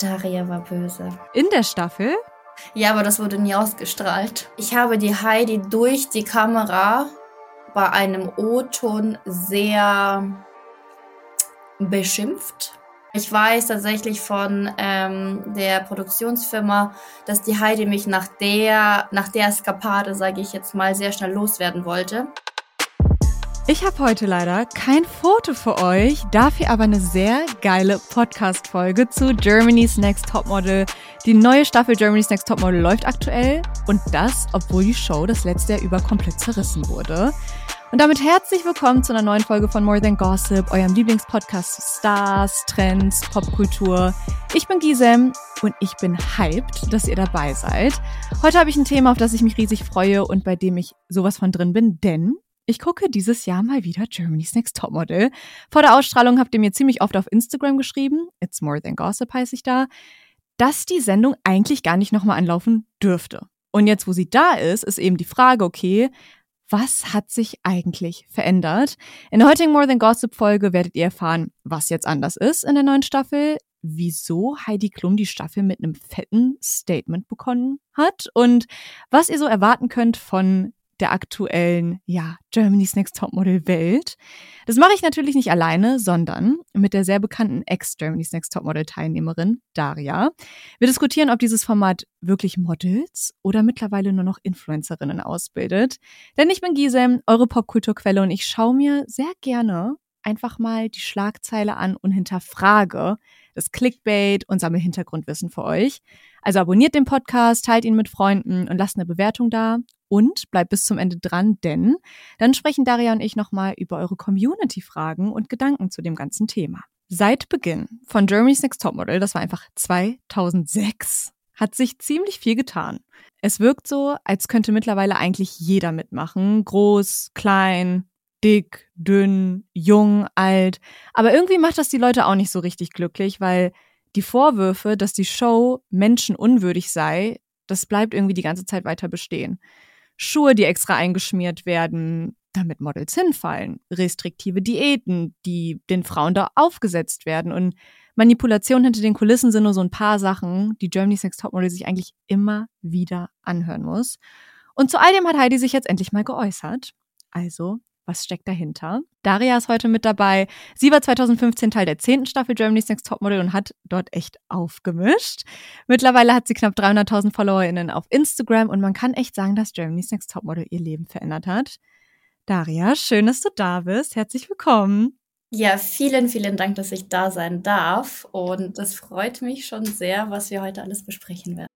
Daria war böse. In der Staffel? Ja, aber das wurde nie ausgestrahlt. Ich habe die Heidi durch die Kamera bei einem O-Ton sehr beschimpft. Ich weiß tatsächlich von ähm, der Produktionsfirma, dass die Heidi mich nach der, nach der Eskapade, sage ich jetzt mal, sehr schnell loswerden wollte. Ich habe heute leider kein Foto für euch, dafür aber eine sehr geile Podcast-Folge zu Germany's Next Topmodel. Die neue Staffel Germany's Next Topmodel läuft aktuell und das, obwohl die Show das letzte Jahr über komplett zerrissen wurde. Und damit herzlich willkommen zu einer neuen Folge von More Than Gossip, eurem Lieblingspodcast zu Stars, Trends, Popkultur. Ich bin Gisem und ich bin hyped, dass ihr dabei seid. Heute habe ich ein Thema, auf das ich mich riesig freue und bei dem ich sowas von drin bin, denn ich gucke dieses Jahr mal wieder Germany's Next Topmodel. Vor der Ausstrahlung habt ihr mir ziemlich oft auf Instagram geschrieben, It's More Than Gossip heiße ich da, dass die Sendung eigentlich gar nicht nochmal anlaufen dürfte. Und jetzt, wo sie da ist, ist eben die Frage, okay, was hat sich eigentlich verändert? In der heutigen More Than Gossip Folge werdet ihr erfahren, was jetzt anders ist in der neuen Staffel, wieso Heidi Klum die Staffel mit einem fetten Statement bekommen hat und was ihr so erwarten könnt von der aktuellen, ja, Germany's Next Topmodel Welt. Das mache ich natürlich nicht alleine, sondern mit der sehr bekannten Ex-Germany's Next Topmodel Teilnehmerin Daria. Wir diskutieren, ob dieses Format wirklich Models oder mittlerweile nur noch Influencerinnen ausbildet. Denn ich bin Gisem, eure Popkulturquelle und ich schaue mir sehr gerne einfach mal die Schlagzeile an und hinterfrage das Clickbait und sammle Hintergrundwissen für euch. Also abonniert den Podcast, teilt ihn mit Freunden und lasst eine Bewertung da und bleibt bis zum Ende dran, denn dann sprechen Daria und ich nochmal über eure Community-Fragen und Gedanken zu dem ganzen Thema. Seit Beginn von Germany's Next Topmodel, das war einfach 2006, hat sich ziemlich viel getan. Es wirkt so, als könnte mittlerweile eigentlich jeder mitmachen. Groß, klein, dick, dünn, jung, alt. Aber irgendwie macht das die Leute auch nicht so richtig glücklich, weil die Vorwürfe, dass die Show menschenunwürdig sei, das bleibt irgendwie die ganze Zeit weiter bestehen. Schuhe, die extra eingeschmiert werden, damit Models hinfallen, restriktive Diäten, die den Frauen da aufgesetzt werden und Manipulation hinter den Kulissen sind nur so ein paar Sachen, die Germany's Next Topmodel sich eigentlich immer wieder anhören muss. Und zu all dem hat Heidi sich jetzt endlich mal geäußert. Also was steckt dahinter? Daria ist heute mit dabei. Sie war 2015 Teil der zehnten Staffel Germany's Next Topmodel und hat dort echt aufgemischt. Mittlerweile hat sie knapp 300.000 FollowerInnen auf Instagram und man kann echt sagen, dass Germany's Next Topmodel ihr Leben verändert hat. Daria, schön, dass du da bist. Herzlich willkommen. Ja, vielen, vielen Dank, dass ich da sein darf. Und es freut mich schon sehr, was wir heute alles besprechen werden.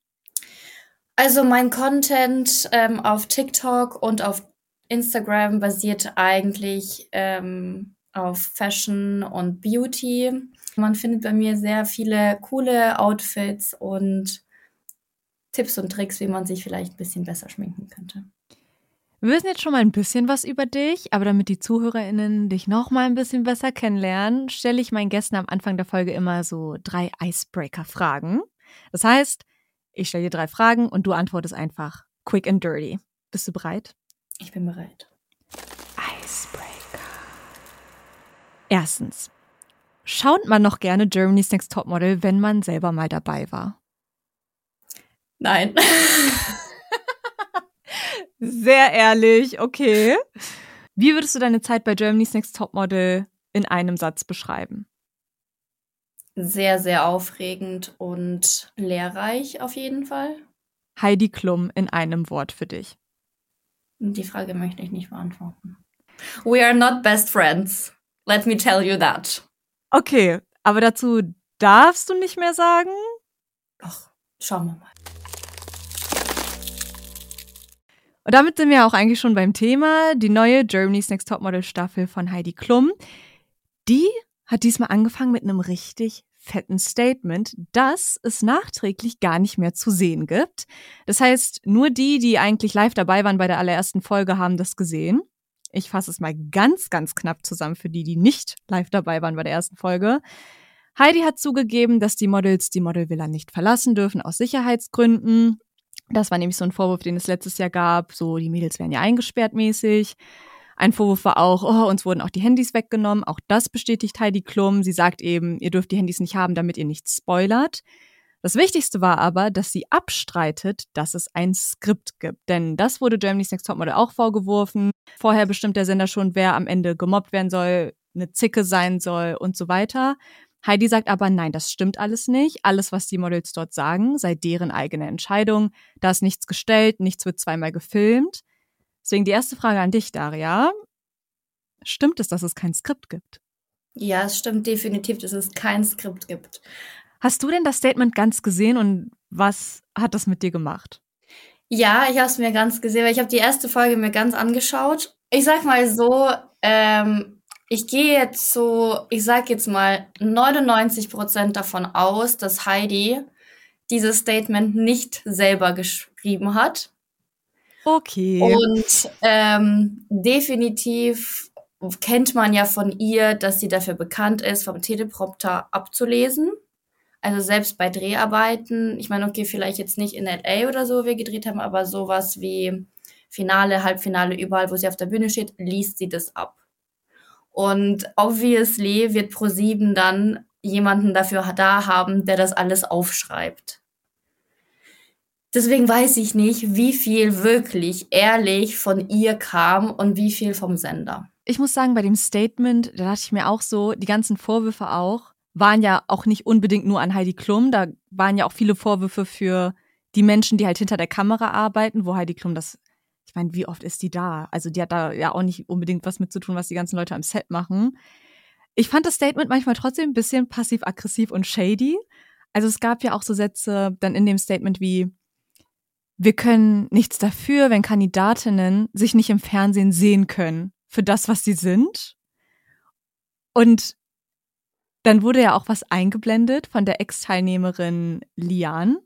Also mein Content ähm, auf TikTok und auf Instagram basiert eigentlich ähm, auf Fashion und Beauty. Man findet bei mir sehr viele coole Outfits und Tipps und Tricks, wie man sich vielleicht ein bisschen besser schminken könnte. Wir wissen jetzt schon mal ein bisschen was über dich, aber damit die ZuhörerInnen dich noch mal ein bisschen besser kennenlernen, stelle ich meinen Gästen am Anfang der Folge immer so drei Icebreaker-Fragen. Das heißt, ich stelle dir drei Fragen und du antwortest einfach quick and dirty. Bist du bereit? Ich bin bereit. Icebreaker. Erstens. Schaut man noch gerne Germany's Next Topmodel, wenn man selber mal dabei war? Nein. Sehr ehrlich, okay. Wie würdest du deine Zeit bei Germany's Next Topmodel in einem Satz beschreiben? Sehr, sehr aufregend und lehrreich auf jeden Fall. Heidi Klum in einem Wort für dich. Die Frage möchte ich nicht beantworten. We are not best friends. Let me tell you that. Okay, aber dazu darfst du nicht mehr sagen? Doch, schauen wir mal. Und damit sind wir auch eigentlich schon beim Thema. Die neue Germany's Next Topmodel Staffel von Heidi Klum. Die hat diesmal angefangen mit einem richtig fetten Statement, das es nachträglich gar nicht mehr zu sehen gibt. Das heißt, nur die, die eigentlich live dabei waren bei der allerersten Folge, haben das gesehen. Ich fasse es mal ganz, ganz knapp zusammen für die, die nicht live dabei waren bei der ersten Folge. Heidi hat zugegeben, dass die Models die Modelvilla nicht verlassen dürfen aus Sicherheitsgründen. Das war nämlich so ein Vorwurf, den es letztes Jahr gab. So, die Mädels werden ja eingesperrt mäßig. Ein Vorwurf war auch, oh, uns wurden auch die Handys weggenommen. Auch das bestätigt Heidi Klum. Sie sagt eben, ihr dürft die Handys nicht haben, damit ihr nichts spoilert. Das Wichtigste war aber, dass sie abstreitet, dass es ein Skript gibt. Denn das wurde Germany's Next Topmodel auch vorgeworfen. Vorher bestimmt der Sender schon, wer am Ende gemobbt werden soll, eine Zicke sein soll und so weiter. Heidi sagt aber, nein, das stimmt alles nicht. Alles, was die Models dort sagen, sei deren eigene Entscheidung. Da ist nichts gestellt, nichts wird zweimal gefilmt. Deswegen die erste Frage an dich, Daria. Stimmt es, dass es kein Skript gibt? Ja, es stimmt definitiv, dass es kein Skript gibt. Hast du denn das Statement ganz gesehen und was hat das mit dir gemacht? Ja, ich habe es mir ganz gesehen, weil ich habe die erste Folge mir ganz angeschaut. Ich sag mal so, ähm, ich gehe jetzt so, ich sag jetzt mal 99 Prozent davon aus, dass Heidi dieses Statement nicht selber geschrieben hat. Okay. Und ähm, definitiv kennt man ja von ihr, dass sie dafür bekannt ist, vom Teleprompter abzulesen. Also selbst bei Dreharbeiten, ich meine, okay, vielleicht jetzt nicht in LA oder so, wo wir gedreht haben, aber sowas wie Finale, Halbfinale, überall, wo sie auf der Bühne steht, liest sie das ab. Und obviously wird ProSieben dann jemanden dafür da haben, der das alles aufschreibt. Deswegen weiß ich nicht, wie viel wirklich ehrlich von ihr kam und wie viel vom Sender. Ich muss sagen, bei dem Statement, da dachte ich mir auch so, die ganzen Vorwürfe auch, waren ja auch nicht unbedingt nur an Heidi Klum, da waren ja auch viele Vorwürfe für die Menschen, die halt hinter der Kamera arbeiten, wo Heidi Klum das, ich meine, wie oft ist die da? Also die hat da ja auch nicht unbedingt was mit zu tun, was die ganzen Leute am Set machen. Ich fand das Statement manchmal trotzdem ein bisschen passiv-aggressiv und shady. Also es gab ja auch so Sätze dann in dem Statement wie, wir können nichts dafür, wenn Kandidatinnen sich nicht im Fernsehen sehen können für das, was sie sind. Und dann wurde ja auch was eingeblendet von der Ex-Teilnehmerin Lian,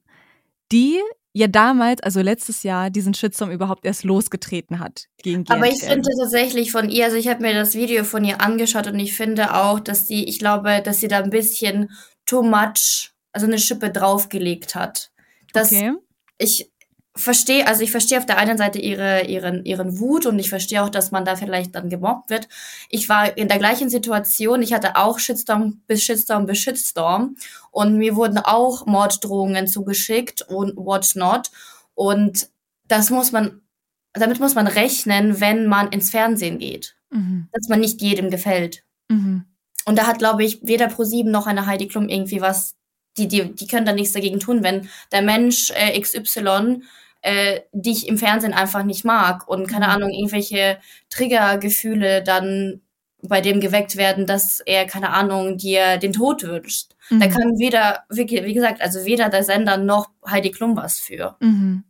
die ja damals, also letztes Jahr, diesen Shitstorm überhaupt erst losgetreten hat gegen GNTM. Aber ich finde tatsächlich von ihr, also ich habe mir das Video von ihr angeschaut und ich finde auch, dass sie, ich glaube, dass sie da ein bisschen too much, also eine Schippe draufgelegt hat. Dass okay. ich verstehe, also ich verstehe auf der einen Seite ihre, ihren, ihren Wut und ich verstehe auch, dass man da vielleicht dann gemobbt wird. Ich war in der gleichen Situation, ich hatte auch Shitstorm bis Shitstorm bis Shitstorm und mir wurden auch Morddrohungen zugeschickt und what not. Und das muss man, damit muss man rechnen, wenn man ins Fernsehen geht. Mhm. Dass man nicht jedem gefällt. Mhm. Und da hat, glaube ich, weder ProSieben noch eine Heidi Klum irgendwie was die, die, die können da nichts dagegen tun, wenn der Mensch äh, XY äh, die ich im Fernsehen einfach nicht mag und keine mhm. Ahnung, irgendwelche Triggergefühle dann bei dem geweckt werden, dass er, keine Ahnung, dir den Tod wünscht. Mhm. Da kann weder, wie, wie, gesagt, also weder der Sender noch Heidi Klum was für. Mhm.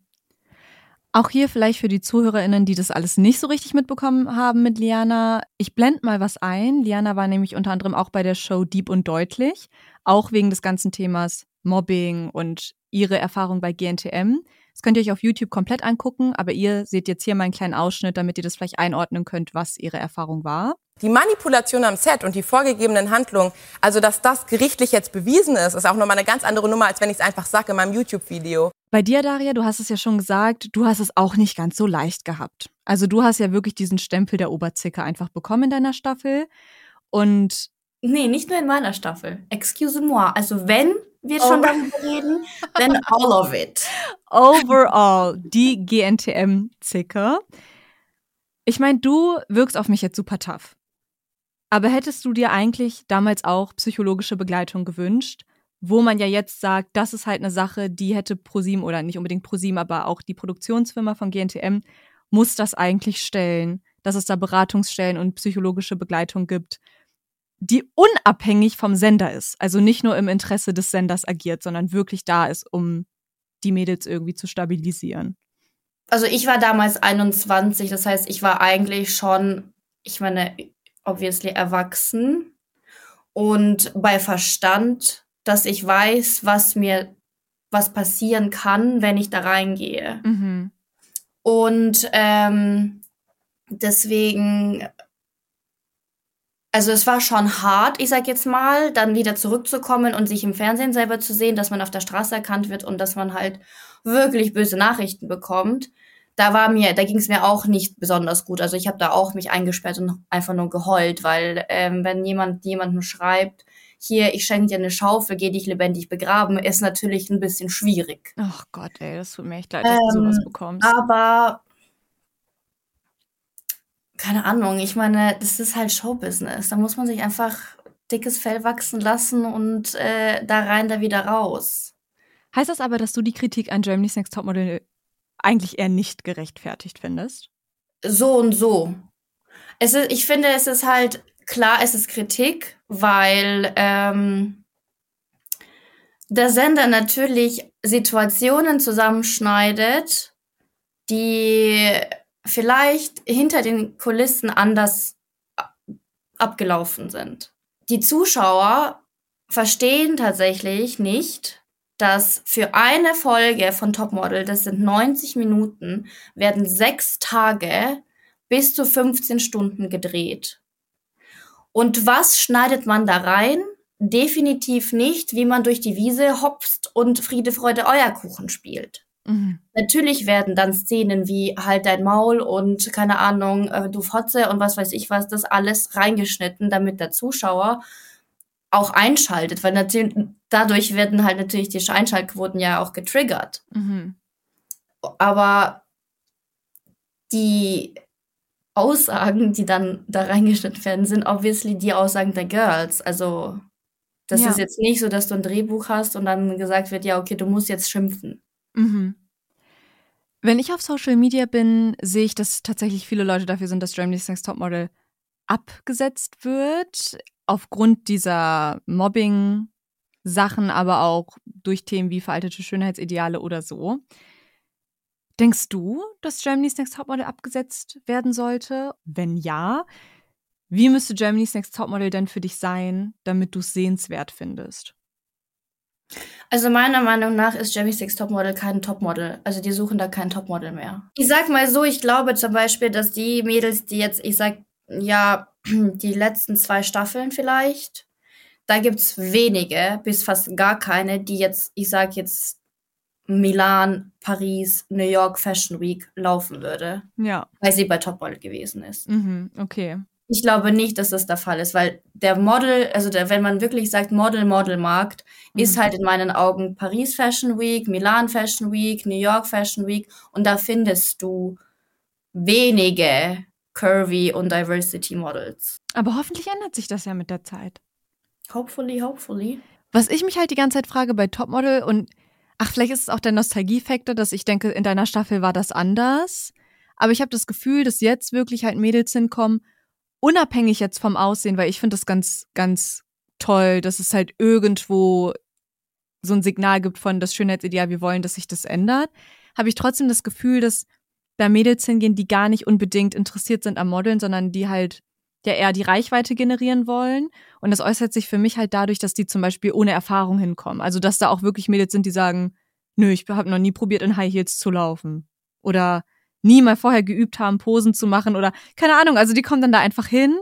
Auch hier vielleicht für die ZuhörerInnen, die das alles nicht so richtig mitbekommen haben mit Liana. Ich blende mal was ein. Liana war nämlich unter anderem auch bei der Show Deep und Deutlich, auch wegen des ganzen Themas Mobbing und ihre Erfahrung bei GNTM. Das könnt ihr euch auf YouTube komplett angucken, aber ihr seht jetzt hier mal einen kleinen Ausschnitt, damit ihr das vielleicht einordnen könnt, was ihre Erfahrung war. Die Manipulation am Set und die vorgegebenen Handlungen, also dass das gerichtlich jetzt bewiesen ist, ist auch nochmal eine ganz andere Nummer, als wenn ich es einfach sage in meinem YouTube-Video. Bei dir, Daria, du hast es ja schon gesagt, du hast es auch nicht ganz so leicht gehabt. Also du hast ja wirklich diesen Stempel der Oberzicke einfach bekommen in deiner Staffel. Und. Nee, nicht nur in meiner Staffel. Excuse-moi. Also wenn wir oh. schon darüber reden, then all of it. Overall, die GNTM-Zicke. Ich meine, du wirkst auf mich jetzt super tough. Aber hättest du dir eigentlich damals auch psychologische Begleitung gewünscht, wo man ja jetzt sagt, das ist halt eine Sache, die hätte ProSieben oder nicht unbedingt ProSieben, aber auch die Produktionsfirma von GNTM muss das eigentlich stellen, dass es da Beratungsstellen und psychologische Begleitung gibt die unabhängig vom Sender ist. Also nicht nur im Interesse des Senders agiert, sondern wirklich da ist, um die Mädels irgendwie zu stabilisieren. also ich war damals 21, das heißt, ich war eigentlich schon, ich meine, obviously erwachsen und bei Verstand, dass ich weiß, was mir, was passieren kann, wenn ich da reingehe. Mhm. Und ähm, deswegen, also es war schon hart, ich sag jetzt mal, dann wieder zurückzukommen und sich im Fernsehen selber zu sehen, dass man auf der Straße erkannt wird und dass man halt wirklich böse Nachrichten bekommt. Da war mir, da ging es mir auch nicht besonders gut. Also ich habe da auch mich eingesperrt und einfach nur geheult, weil ähm, wenn jemand jemandem schreibt, hier, ich schenke dir eine Schaufel, geh dich lebendig begraben, ist natürlich ein bisschen schwierig. Ach Gott, ey, das tut mir echt leid, dass du sowas Ähm, bekommst. Aber keine Ahnung, ich meine, das ist halt Showbusiness. Da muss man sich einfach dickes Fell wachsen lassen und äh, da rein, da wieder raus. Heißt das aber, dass du die Kritik an Germany's Next Topmodel eigentlich eher nicht gerechtfertigt findest? So und so. Es ist, ich finde, es ist halt klar, es ist Kritik, weil ähm, der Sender natürlich Situationen zusammenschneidet, die vielleicht hinter den Kulissen anders abgelaufen sind. Die Zuschauer verstehen tatsächlich nicht, dass für eine Folge von Topmodel, das sind 90 Minuten, werden sechs Tage bis zu 15 Stunden gedreht. Und was schneidet man da rein? Definitiv nicht, wie man durch die Wiese hopst und Friede, Freude, Eierkuchen spielt. Mhm. Natürlich werden dann Szenen wie halt dein Maul und keine Ahnung, äh, du Fotze und was weiß ich was, das alles reingeschnitten, damit der Zuschauer auch einschaltet, weil natürlich dadurch werden halt natürlich die Einschaltquoten ja auch getriggert. Mhm. Aber die Aussagen, die dann da reingeschnitten werden, sind obviously die Aussagen der Girls. Also das Ja. ist jetzt nicht so, dass du ein Drehbuch hast und dann gesagt wird, ja, okay, du musst jetzt schimpfen. Mhm. Wenn ich auf Social Media bin, sehe ich, dass tatsächlich viele Leute dafür sind, dass Germany's Next Topmodel abgesetzt wird. Aufgrund dieser Mobbing-Sachen, aber auch durch Themen wie veraltete Schönheitsideale oder so. Denkst du, dass Germany's Next Topmodel abgesetzt werden sollte? Wenn ja, wie müsste Germany's Next Topmodel denn für dich sein, damit du es sehenswert findest? Also meiner Meinung nach ist Jamie Six Topmodel kein Topmodel. Also die suchen da kein Topmodel mehr. Ich sag mal so, ich glaube zum Beispiel, dass die Mädels, die jetzt, ich sag, ja, die letzten zwei Staffeln vielleicht, da gibt's wenige, bis fast gar keine, die jetzt, ich sag jetzt, Milan, Paris, New York Fashion Week laufen würde, Ja. weil sie bei Topmodel gewesen ist. Mhm, okay. Ich glaube nicht, dass das der Fall ist, weil der Model, also der, wenn man wirklich sagt Model, Model-Markt, ist Mhm. halt in meinen Augen Paris Fashion Week, Milan Fashion Week, New York Fashion Week und da findest du wenige Curvy und Diversity Models. Aber hoffentlich ändert sich das ja mit der Zeit. Hopefully, hopefully. Was ich mich halt die ganze Zeit frage bei Topmodel und ach, vielleicht ist es auch der Nostalgiefaktor, dass ich denke, in deiner Staffel war das anders. Aber ich habe das Gefühl, dass jetzt wirklich halt Mädels hinkommen, unabhängig jetzt vom Aussehen, weil ich finde das ganz, ganz toll, dass es halt irgendwo so ein Signal gibt von das Schönheitsideal, wir wollen, dass sich das ändert. Habe ich trotzdem das Gefühl, dass da Mädels hingehen, die gar nicht unbedingt interessiert sind am Modeln, sondern die halt ja eher die Reichweite generieren wollen. Und das äußert sich für mich halt dadurch, dass die zum Beispiel ohne Erfahrung hinkommen. Also dass da auch wirklich Mädels sind, die sagen, nö, ich habe noch nie probiert, in High Heels zu laufen. Oder nie mal vorher geübt haben, Posen zu machen oder keine Ahnung. Also die kommen dann da einfach hin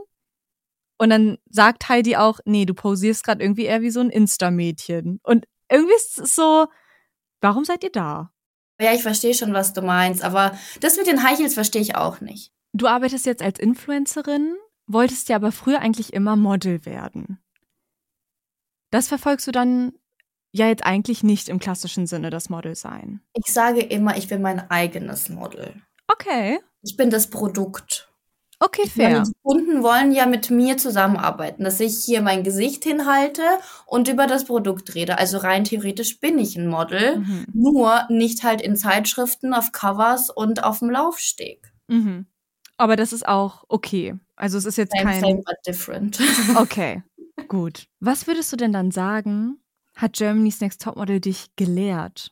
und dann sagt Heidi auch, nee, du posierst gerade irgendwie eher wie so ein Insta-Mädchen. Und irgendwie ist es so, warum seid ihr da? Ja, ich verstehe schon, was du meinst, aber das mit den High Heels verstehe ich auch nicht. Du arbeitest jetzt als Influencerin, wolltest ja aber früher eigentlich immer Model werden. Das verfolgst du dann ja jetzt eigentlich nicht im klassischen Sinne, das Model sein. Ich sage immer, ich bin mein eigenes Model. Okay. Ich bin das Produkt. Okay, meine, fair. die Kunden wollen ja mit mir zusammenarbeiten, dass ich hier mein Gesicht hinhalte und über das Produkt rede. Also rein theoretisch bin ich ein Model, Mhm. nur nicht halt in Zeitschriften, auf Covers und auf dem Laufsteg. Mhm. Aber das ist auch okay. Also es ist jetzt Same, kein. same, but different. Okay, gut. Was würdest du denn dann sagen, hat Germany's Next Topmodel dich gelehrt?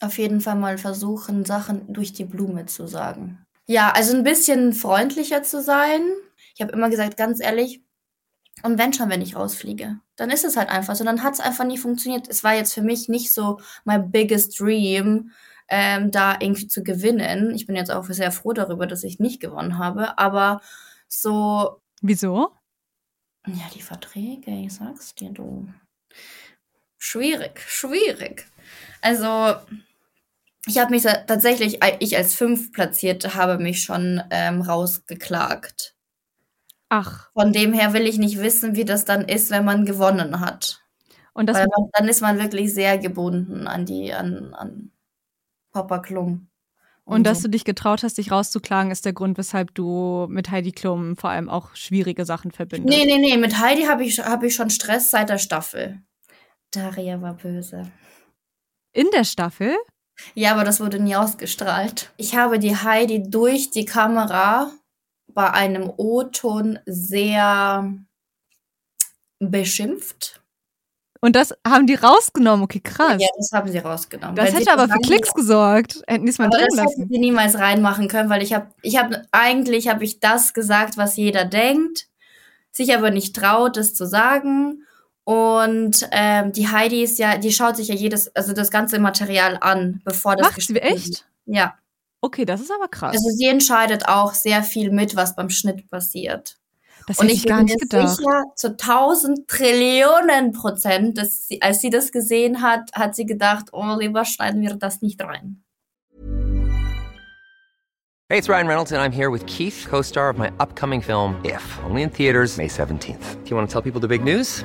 Auf jeden Fall mal versuchen, Sachen durch die Blume zu sagen. Ja, also ein bisschen freundlicher zu sein. Ich habe immer gesagt, ganz ehrlich, und wenn schon, wenn ich rausfliege, dann ist es halt einfach so. Dann hat es einfach nie funktioniert. Es war jetzt für mich nicht so my biggest dream, ähm, da irgendwie zu gewinnen. Ich bin jetzt auch sehr froh darüber, dass ich nicht gewonnen habe. Aber so. Wieso? Ja, die Verträge, ich sag's dir, du. Schwierig, schwierig. Also, ich habe mich tatsächlich, ich als fünf platzierte, habe mich schon ähm, rausgeklagt. Ach. Von dem her will ich nicht wissen, wie das dann ist, wenn man gewonnen hat. Und das Weil man, dann ist man wirklich sehr gebunden an die, an, an Papa Klum. Und, und dass so. du dich getraut hast, dich rauszuklagen, ist der Grund, weshalb du mit Heidi Klum vor allem auch schwierige Sachen verbindest. Nee, nee, nee, mit Heidi habe ich, hab ich schon Stress seit der Staffel. Daria war böse. In der Staffel? Ja, aber das wurde nie ausgestrahlt. Ich habe die Heidi durch die Kamera bei einem O-Ton sehr beschimpft. Und das haben die rausgenommen, okay, krass. Ja, das haben sie rausgenommen. Das hätte aber für Klicks gesorgt. Hätten die es mal drin das lassen. Das sie niemals reinmachen können, weil ich habe, ich habe, eigentlich habe ich das gesagt, was jeder denkt, sich aber nicht traut, es zu sagen. Und ähm, die Heidi ist ja, die schaut sich ja jedes, also das ganze Material an, bevor das Macht sie echt? Ja. Okay, das ist aber krass. Also sie entscheidet auch sehr viel mit, was beim Schnitt passiert. Das und ich, ich gar nicht gedacht. sicher, zu tausend Trillionen Prozent, dass sie, als sie das gesehen hat, hat sie gedacht, oh, lieber schneiden wir das nicht rein. Hey, it's Ryan Reynolds and I'm here with Keith, co-star of my upcoming film If, only in theaters May 17th. Do you want to tell people the big news?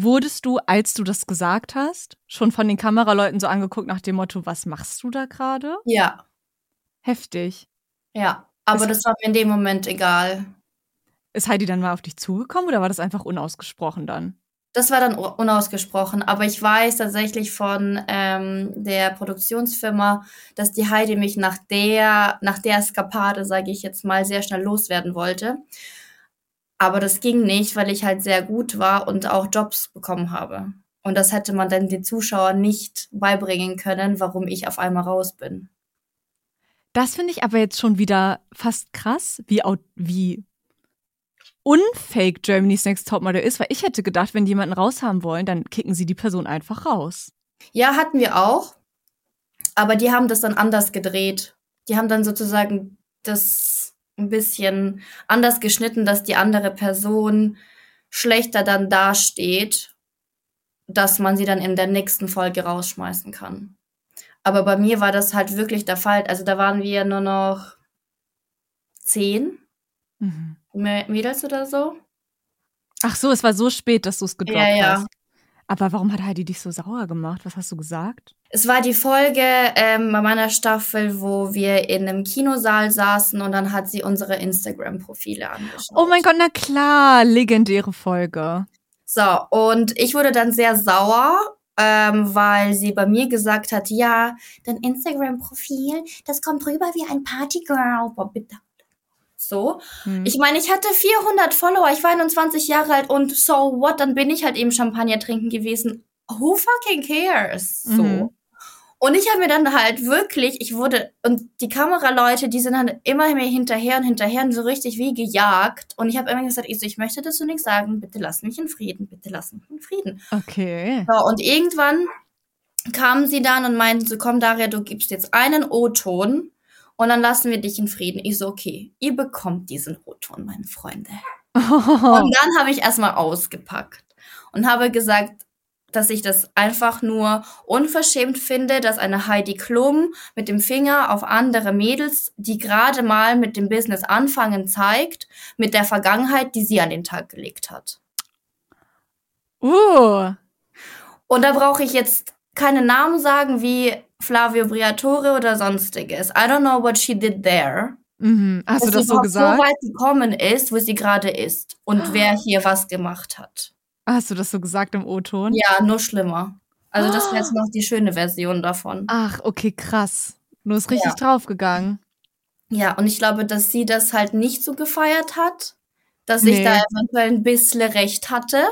Wurdest du, als du das gesagt hast, schon von den Kameraleuten so angeguckt nach dem Motto, was machst du da gerade? Ja. Heftig. Ja, aber ist, das war mir in dem Moment egal. Ist Heidi dann mal auf dich zugekommen oder war das einfach unausgesprochen dann? Das war dann unausgesprochen, aber ich weiß tatsächlich von ähm, der Produktionsfirma, dass die Heidi mich nach der, nach der Eskapade, sage ich jetzt mal, sehr schnell loswerden wollte. Aber das ging nicht, weil ich halt sehr gut war und auch Jobs bekommen habe. Und das hätte man dann den Zuschauern nicht beibringen können, warum ich auf einmal raus bin. Das finde ich aber jetzt schon wieder fast krass, wie, wie unfake Germany's Next Topmodel ist, weil ich hätte gedacht, wenn die jemanden raushaben wollen, dann kicken sie die Person einfach raus. Ja, hatten wir auch. Aber die haben das dann anders gedreht. Die haben dann sozusagen das ein bisschen anders geschnitten, dass die andere Person schlechter dann dasteht, dass man sie dann in der nächsten Folge rausschmeißen kann. Aber bei mir war das halt wirklich der Fall. Also da waren wir nur noch zehn mhm. Mädels oder so. Ach so, es war so spät, dass du es gedroppt ja, ja. hast. Aber warum hat Heidi dich so sauer gemacht? Was hast du gesagt? Es war die Folge ähm, bei meiner Staffel, wo wir in einem Kinosaal saßen und dann hat sie unsere Instagram-Profile angeschaut. Oh mein Gott, na klar, legendäre Folge. So, und ich wurde dann sehr sauer, ähm, weil sie bei mir gesagt hat, ja, dein Instagram-Profil, das kommt rüber wie ein Partygirl. Boah, bitte so. Hm. Ich meine, ich hatte 400 Follower, ich war 21 Jahre alt und so what, dann bin ich halt eben Champagner trinken gewesen. Who fucking cares? So. Mhm. Und ich habe mir dann halt wirklich, ich wurde, und die Kameraleute, die sind halt immer mehr hinterher und hinterher und so richtig wie gejagt. Und ich habe immer gesagt, ich, so, ich möchte dazu nichts sagen, bitte lass mich in Frieden, bitte lass mich in Frieden. Okay. So, und irgendwann kamen sie dann und meinten so, komm Daria, du gibst jetzt einen O-Ton und dann lassen wir dich in Frieden. Ich so, okay, ihr bekommt diesen O-Ton, meine Freunde. Oh. Und dann habe ich erstmal ausgepackt und habe gesagt, dass ich das einfach nur unverschämt finde, dass eine Heidi Klum mit dem Finger auf andere Mädels, die gerade mal mit dem Business anfangen, zeigt, mit der Vergangenheit, die sie an den Tag gelegt hat. Uh. Und da brauche ich jetzt keine Namen sagen wie Flavio Briatore oder sonstiges. I don't know what she did there. Mhm. Hast du dass das sie so gesagt? so weit gekommen ist, wo sie gerade ist und wer hier was gemacht hat. Hast du das so gesagt im O-Ton? Ja, nur schlimmer. Also das wäre jetzt noch die schöne Version davon. Ach, okay, krass. Du bist richtig Ja. draufgegangen. Ja, und ich glaube, dass sie das halt nicht so gefeiert hat, dass ich Nee. da eventuell ein bisschen recht hatte.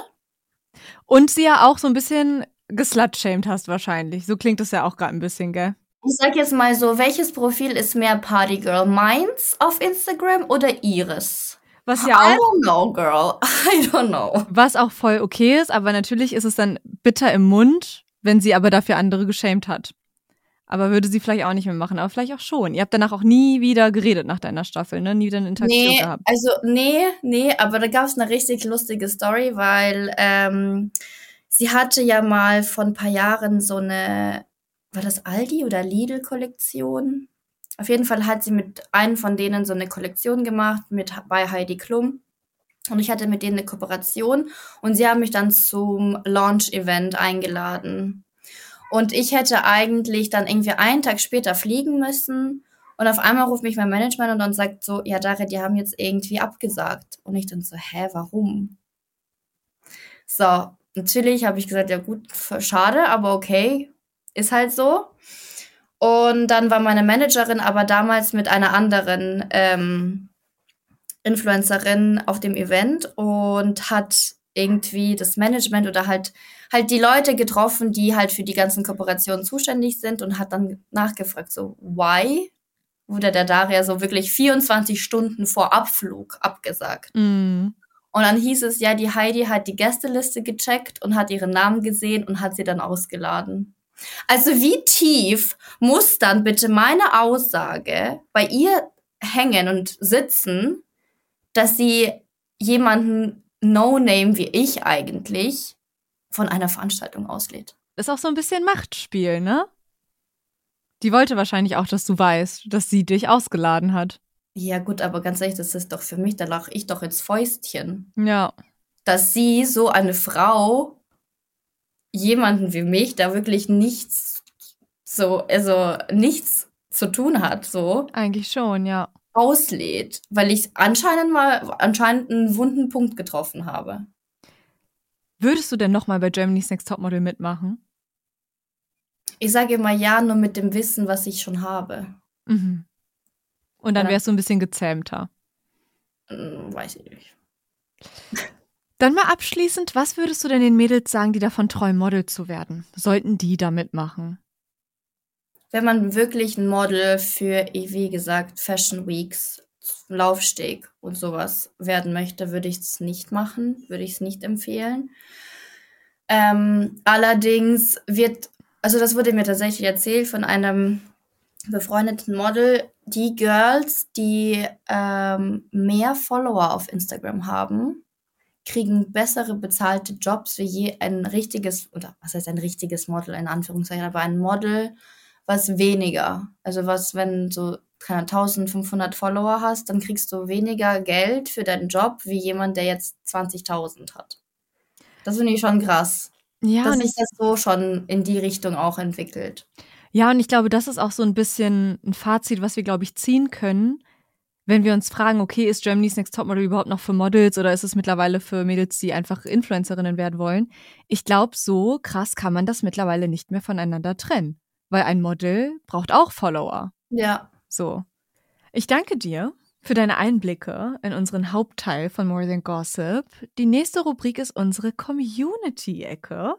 Und sie ja auch so ein bisschen geslutshamed hast wahrscheinlich. So klingt es ja auch gerade ein bisschen, gell? Ich sag jetzt mal so, welches Profil ist mehr Partygirl? Meins auf Instagram oder ihres? Was I ja auch, don't know, girl. I don't know. was auch voll okay ist, aber natürlich ist es dann bitter im Mund, wenn sie aber dafür andere geschämt hat. Aber würde sie vielleicht auch nicht mehr machen, aber vielleicht auch schon. Ihr habt danach auch nie wieder geredet nach deiner Staffel, ne? Nie wieder eine Interaktion Nee, gehabt. also nee, nee, aber da gab es eine richtig lustige Story, weil ähm, sie hatte ja mal vor ein paar Jahren so eine, war das Aldi oder Lidl-Kollektion? Auf jeden Fall hat sie mit einem von denen so eine Kollektion gemacht mit bei Heidi Klum. Und ich hatte mit denen eine Kooperation und sie haben mich dann zum Launch-Event eingeladen. Und ich hätte eigentlich dann irgendwie einen Tag später fliegen müssen. Und auf einmal ruft mich mein Management und dann sagt so, ja, Daria, die haben jetzt irgendwie abgesagt. Und ich dann so, hä, warum? So, natürlich habe ich gesagt, ja gut, schade, aber okay, ist halt so. Und dann war meine Managerin aber damals mit einer anderen ähm, Influencerin auf dem Event und hat irgendwie das Management oder halt halt die Leute getroffen, die halt für die ganzen Kooperationen zuständig sind und hat dann nachgefragt, so, why wurde der Daria so wirklich 24 Stunden vor Abflug abgesagt? Mm. Und dann hieß es, ja, die Heidi hat die Gästeliste gecheckt und hat ihren Namen gesehen und hat sie dann ausgeladen. Also wie tief muss dann bitte meine Aussage bei ihr hängen und sitzen, dass sie jemanden No-Name wie ich eigentlich von einer Veranstaltung auslädt? Ist auch so ein bisschen Machtspiel, ne? Die wollte wahrscheinlich auch, dass du weißt, dass sie dich ausgeladen hat. Ja gut, aber ganz ehrlich, das ist doch für mich, da lach ich doch ins Fäustchen. Ja. dass sie, so eine Frau, jemanden wie mich, da wirklich nichts so, also nichts zu tun hat, so, Eigentlich schon, ja. auslädt, weil ich anscheinend mal, anscheinend einen wunden Punkt getroffen habe. Würdest du denn nochmal bei Germany's Next Topmodel mitmachen? Ich sage immer ja, nur mit dem Wissen, was ich schon habe. Mhm. Und dann wärst du ein bisschen gezähmter. Hm, weiß ich nicht. Dann mal abschließend, was würdest du denn den Mädels sagen, die davon träumen, Model zu werden? Sollten die da mitmachen? Wenn man wirklich ein Model für, wie gesagt, Fashion Weeks, Laufsteg und sowas werden möchte, würde ich es nicht machen, würde ich es nicht empfehlen. Ähm, allerdings wird, also das wurde mir tatsächlich erzählt von einem befreundeten Model, die Girls, die ähm, mehr Follower auf Instagram haben, kriegen bessere bezahlte Jobs wie je ein richtiges, oder was heißt ein richtiges Model, in Anführungszeichen, aber ein Model, was weniger. Also was, wenn so keine 1500 Follower hast, dann kriegst du weniger Geld für deinen Job wie jemand, der jetzt 20.000 hat. Das finde ich schon krass, Ja, dass und sich ich, das so schon in die Richtung auch entwickelt. Ja, und ich glaube, das ist auch so ein bisschen ein Fazit, was wir, glaube ich, ziehen können, wenn wir uns fragen, okay, ist Germany's Next Topmodel überhaupt noch für Models oder ist es mittlerweile für Mädels, die einfach Influencerinnen werden wollen? Ich glaube, so krass kann man das mittlerweile nicht mehr voneinander trennen. Weil ein Model braucht auch Follower. Ja, So. Ich danke dir für deine Einblicke in unseren Hauptteil von More Than Gossip. Die nächste Rubrik ist unsere Community-Ecke.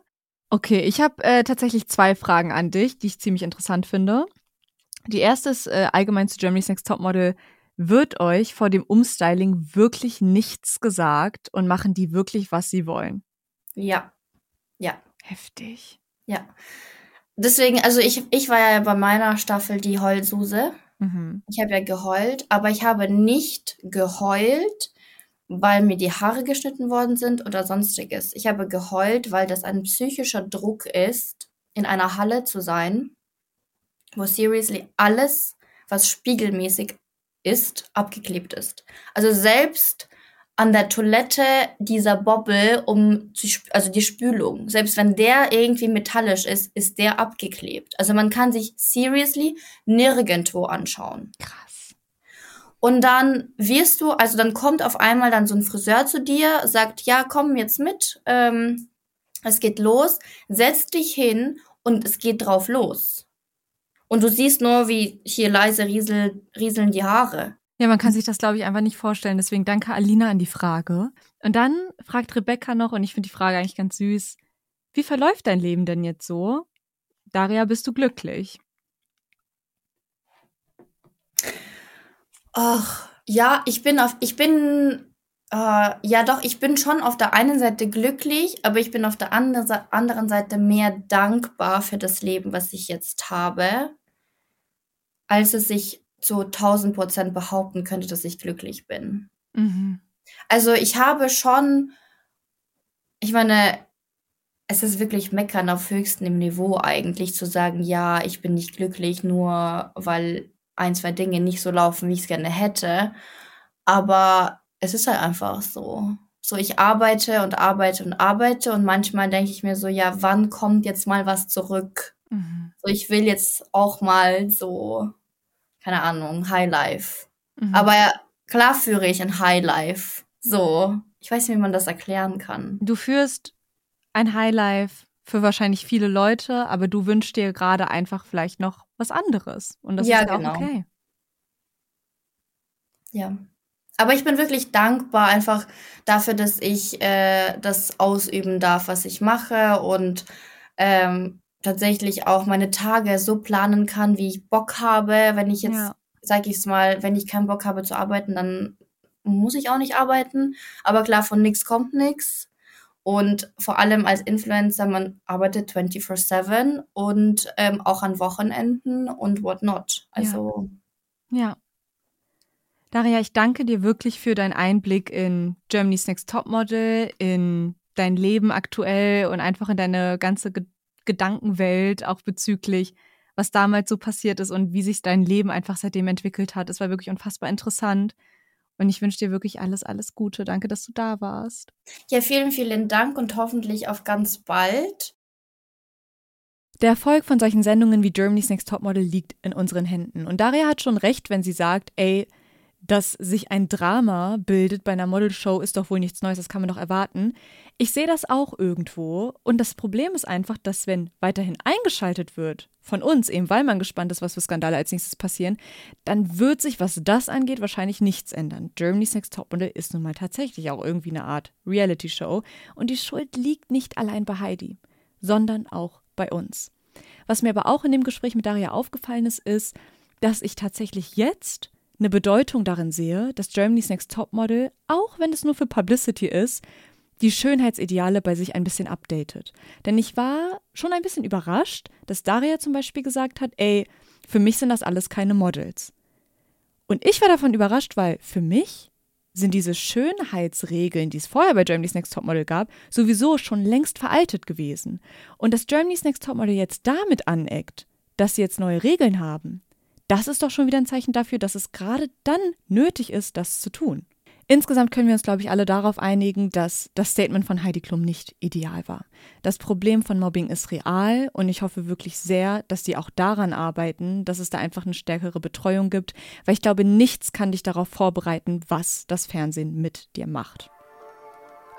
Okay, ich habe äh, tatsächlich zwei Fragen an dich, die ich ziemlich interessant finde. Die erste ist äh, allgemein zu Germany's Next Topmodel. Wird euch vor dem Umstyling wirklich nichts gesagt und machen die wirklich, was sie wollen? ja, ja. Heftig. Ja. Deswegen, also ich, ich war ja bei meiner Staffel die Heulsuse. Mhm. Ich habe ja geheult, aber ich habe nicht geheult, weil mir die Haare geschnitten worden sind oder sonstiges. Ich habe geheult, weil das ein psychischer Druck ist, in einer Halle zu sein, wo seriously alles, was spiegelmäßig ist, abgeklebt ist. Also selbst an der Toilette dieser Bobbel um also die Spülung, selbst wenn der irgendwie metallisch ist, ist der abgeklebt. Also man kann sich seriously nirgendwo anschauen. Krass. Und dann wirst du, also dann kommt auf einmal dann so ein Friseur zu dir, sagt, ja, komm jetzt mit, ähm, es geht los, setzt dich hin und es geht drauf los. Und du siehst nur, wie hier leise riesel, rieseln die Haare. Ja, man kann sich das, glaube ich, einfach nicht vorstellen. Deswegen danke Alina an die Frage. Und dann fragt Rebecca noch, und ich finde die Frage eigentlich ganz süß, wie verläuft dein Leben denn jetzt so? Daria, bist du glücklich? Ach, ja, ich bin auf, ich bin, äh, ja doch, ich bin schon auf der einen Seite glücklich, aber ich bin auf der andre, anderen Seite mehr dankbar für das Leben, was ich jetzt habe, als es sich zu 1000 Prozent behaupten könnte, dass ich glücklich bin. Mhm. Also ich habe schon, ich meine, es ist wirklich meckern auf höchstem Niveau eigentlich zu sagen, ja, ich bin nicht glücklich, nur weil ein, zwei Dinge nicht so laufen, wie ich es gerne hätte. Aber es ist halt einfach so. So, ich arbeite und arbeite und arbeite und manchmal denke ich mir so, ja, wann kommt jetzt mal was zurück? Mhm. So, ich will jetzt auch mal so, keine Ahnung, Highlife. Mhm. Aber klar führe ich ein Highlife. So, ich weiß nicht, wie man das erklären kann. Du führst ein Highlife für wahrscheinlich viele Leute, aber du wünschst dir gerade einfach vielleicht noch was anderes. Und das ja, ist ja genau. auch okay. Ja. Aber ich bin wirklich dankbar einfach dafür, dass ich äh, das ausüben darf, was ich mache und ähm, tatsächlich auch meine Tage so planen kann, wie ich Bock habe. Wenn ich jetzt, ja. sag ich es mal, wenn ich keinen Bock habe zu arbeiten, dann muss ich auch nicht arbeiten. Aber klar, von nichts kommt nichts. Und vor allem als Influencer, man arbeitet 24-7 und ähm, auch an Wochenenden und whatnot. Also. Ja. ja. Daria, ich danke dir wirklich für deinen Einblick in Germany's Next Topmodel, in dein Leben aktuell und einfach in deine ganze Ge Gedankenwelt, auch bezüglich, was damals so passiert ist und wie sich dein Leben einfach seitdem entwickelt hat. Es war wirklich unfassbar interessant. Und ich wünsche dir wirklich alles, alles Gute. Danke, dass du da warst. Ja, vielen, vielen Dank und hoffentlich auf ganz bald. Der Erfolg von solchen Sendungen wie Germany's Next Topmodel liegt in unseren Händen. Und Daria hat schon recht, wenn sie sagt, ey, dass sich ein Drama bildet bei einer Modelshow, ist doch wohl nichts Neues, das kann man doch erwarten. Ich sehe das auch irgendwo. Und das Problem ist einfach, dass wenn weiterhin eingeschaltet wird, von uns, eben weil man gespannt ist, was für Skandale als nächstes passieren, dann wird sich, was das angeht, wahrscheinlich nichts ändern. Germany's Next Topmodel ist nun mal tatsächlich auch irgendwie eine Art Reality-Show. Und die Schuld liegt nicht allein bei Heidi, sondern auch bei uns. Was mir aber auch in dem Gespräch mit Daria aufgefallen ist, ist, dass ich tatsächlich jetzt eine Bedeutung darin sehe, dass Germany's Next Topmodel, auch wenn es nur für Publicity ist, die Schönheitsideale bei sich ein bisschen updatet. Denn ich war schon ein bisschen überrascht, dass Daria zum Beispiel gesagt hat, ey, für mich sind das alles keine Models. Und ich war davon überrascht, weil für mich sind diese Schönheitsregeln, die es vorher bei Germany's Next Topmodel gab, sowieso schon längst veraltet gewesen. Und dass Germany's Next Topmodel jetzt damit aneckt, dass sie jetzt neue Regeln haben, das ist doch schon wieder ein Zeichen dafür, dass es gerade dann nötig ist, das zu tun. Insgesamt können wir uns, glaube ich, alle darauf einigen, dass das Statement von Heidi Klum nicht ideal war. Das Problem von Mobbing ist real und ich hoffe wirklich sehr, dass die auch daran arbeiten, dass es da einfach eine stärkere Betreuung gibt, weil ich glaube, nichts kann dich darauf vorbereiten, was das Fernsehen mit dir macht.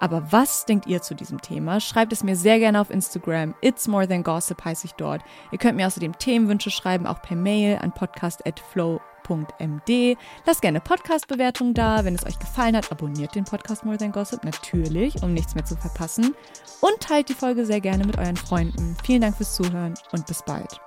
Aber was denkt ihr zu diesem Thema? Schreibt es mir sehr gerne auf Instagram. It's more than gossip heiße ich dort. Ihr könnt mir außerdem Themenwünsche schreiben, auch per Mail an podcast@flow.md. Lasst gerne Podcast-Bewertungen da. Wenn es euch gefallen hat, abonniert den Podcast More Than Gossip natürlich, um nichts mehr zu verpassen. Und teilt die Folge sehr gerne mit euren Freunden. Vielen Dank fürs Zuhören und bis bald.